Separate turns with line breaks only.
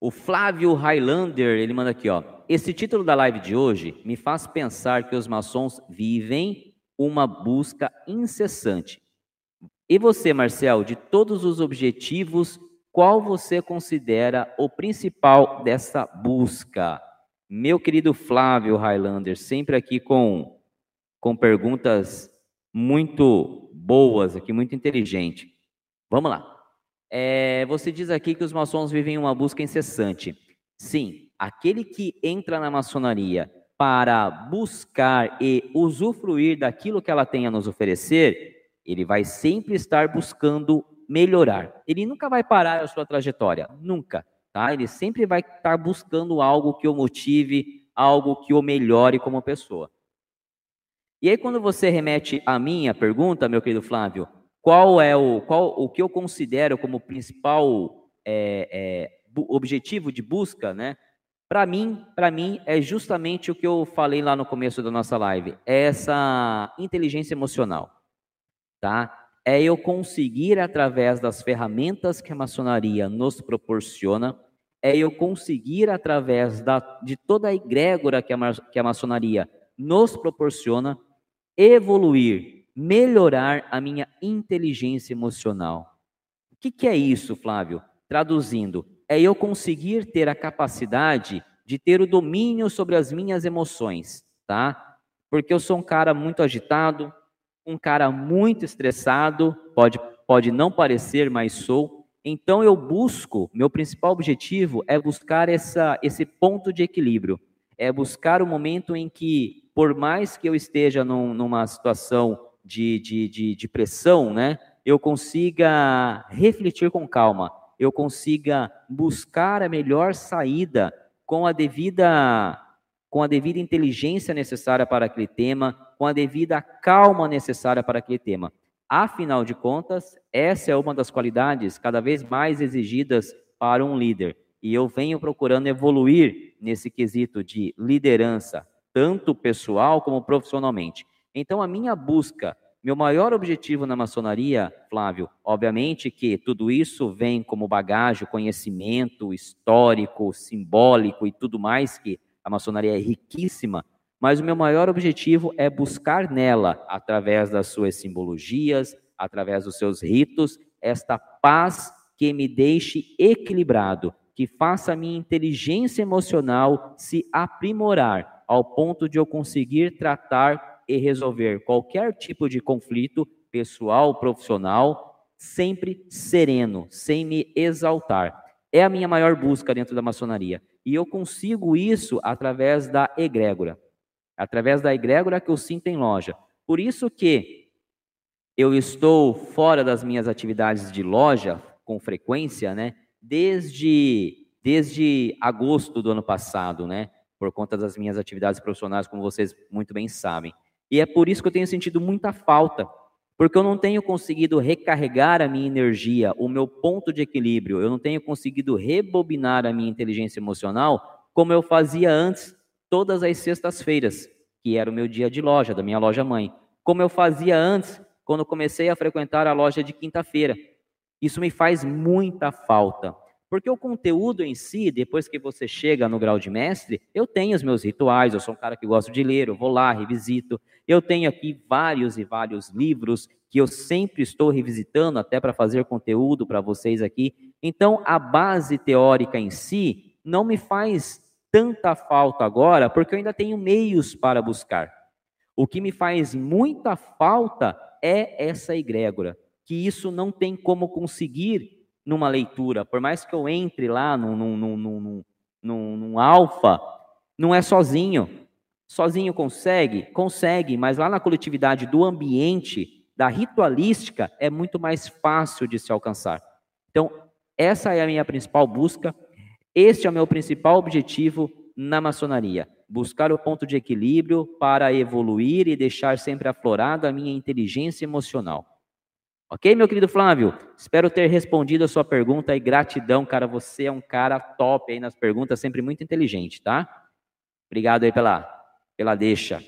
O Flávio Highlander, ele manda aqui, ó. Esse título da live de hoje me faz pensar que os maçons vivem uma busca incessante. E você, Marcel, de todos os objetivos, qual você considera o principal dessa busca? Meu querido Flávio Highlander, sempre aqui com, com perguntas muito boas, aqui muito inteligente. Vamos lá. É, você diz aqui que os maçons vivem uma busca incessante. Sim, aquele que entra na maçonaria para buscar e usufruir daquilo que ela tem a nos oferecer, ele vai sempre estar buscando melhorar. Ele nunca vai parar a sua trajetória, nunca, tá? Ele sempre vai estar buscando algo que o motive, algo que o melhore como pessoa. E aí quando você remete a minha pergunta, meu querido Flávio, qual é o, qual, o que eu considero como principal é, é, objetivo de busca, né? Para mim, para mim é justamente o que eu falei lá no começo da nossa live, é essa inteligência emocional, tá? É eu conseguir através das ferramentas que a maçonaria nos proporciona, é eu conseguir através da, de toda a egrégora que a, que a maçonaria nos proporciona, evoluir melhorar a minha inteligência emocional. O que, que é isso, Flávio? Traduzindo, é eu conseguir ter a capacidade de ter o domínio sobre as minhas emoções, tá? Porque eu sou um cara muito agitado, um cara muito estressado, pode, pode não parecer, mas sou. Então eu busco, meu principal objetivo é buscar essa, esse ponto de equilíbrio, é buscar o momento em que, por mais que eu esteja num, numa situação de, de, de, de pressão, né, eu consiga refletir com calma, eu consiga buscar a melhor saída com a devida com a devida inteligência necessária para aquele tema, com a devida calma necessária para aquele tema. Afinal de contas, essa é uma das qualidades cada vez mais exigidas para um líder. E eu venho procurando evoluir nesse quesito de liderança, tanto pessoal como profissionalmente. Então, a minha busca, meu maior objetivo na maçonaria, Flávio, obviamente que tudo isso vem como bagagem, conhecimento histórico, simbólico e tudo mais, que a maçonaria é riquíssima, mas o meu maior objetivo é buscar nela, através das suas simbologias, através dos seus ritos, esta paz que me deixe equilibrado, que faça a minha inteligência emocional se aprimorar ao ponto de eu conseguir tratar e resolver qualquer tipo de conflito, pessoal, profissional, sempre sereno, sem me exaltar. É a minha maior busca dentro da maçonaria. E eu consigo isso através da egrégora. Através da egrégora que eu sinto em loja. Por isso que eu estou fora das minhas atividades de loja com frequência, né? Desde desde agosto do ano passado, né? Por conta das minhas atividades profissionais, como vocês muito bem sabem. E é por isso que eu tenho sentido muita falta, porque eu não tenho conseguido recarregar a minha energia, o meu ponto de equilíbrio, eu não tenho conseguido rebobinar a minha inteligência emocional como eu fazia antes, todas as sextas-feiras, que era o meu dia de loja, da minha loja mãe. Como eu fazia antes, quando comecei a frequentar a loja de quinta-feira. Isso me faz muita falta. Porque o conteúdo em si, depois que você chega no grau de mestre, eu tenho os meus rituais, eu sou um cara que gosto de ler, eu vou lá, revisito. Eu tenho aqui vários e vários livros que eu sempre estou revisitando até para fazer conteúdo para vocês aqui. Então, a base teórica em si não me faz tanta falta agora, porque eu ainda tenho meios para buscar. O que me faz muita falta é essa egrégora, que isso não tem como conseguir numa leitura, por mais que eu entre lá num, num, num, num, num, alfa, não é sozinho. Sozinho consegue? Consegue, mas lá na coletividade do ambiente, da ritualística, é muito mais fácil de se alcançar. Então, essa é a minha principal busca, este é o meu principal objetivo na maçonaria. Buscar o ponto de equilíbrio para evoluir e deixar sempre aflorada a minha inteligência emocional. Ok, meu querido Flávio? Espero ter respondido a sua pergunta e gratidão, cara. Você é um cara top aí nas perguntas, sempre muito inteligente, tá? Obrigado aí pela, pela deixa.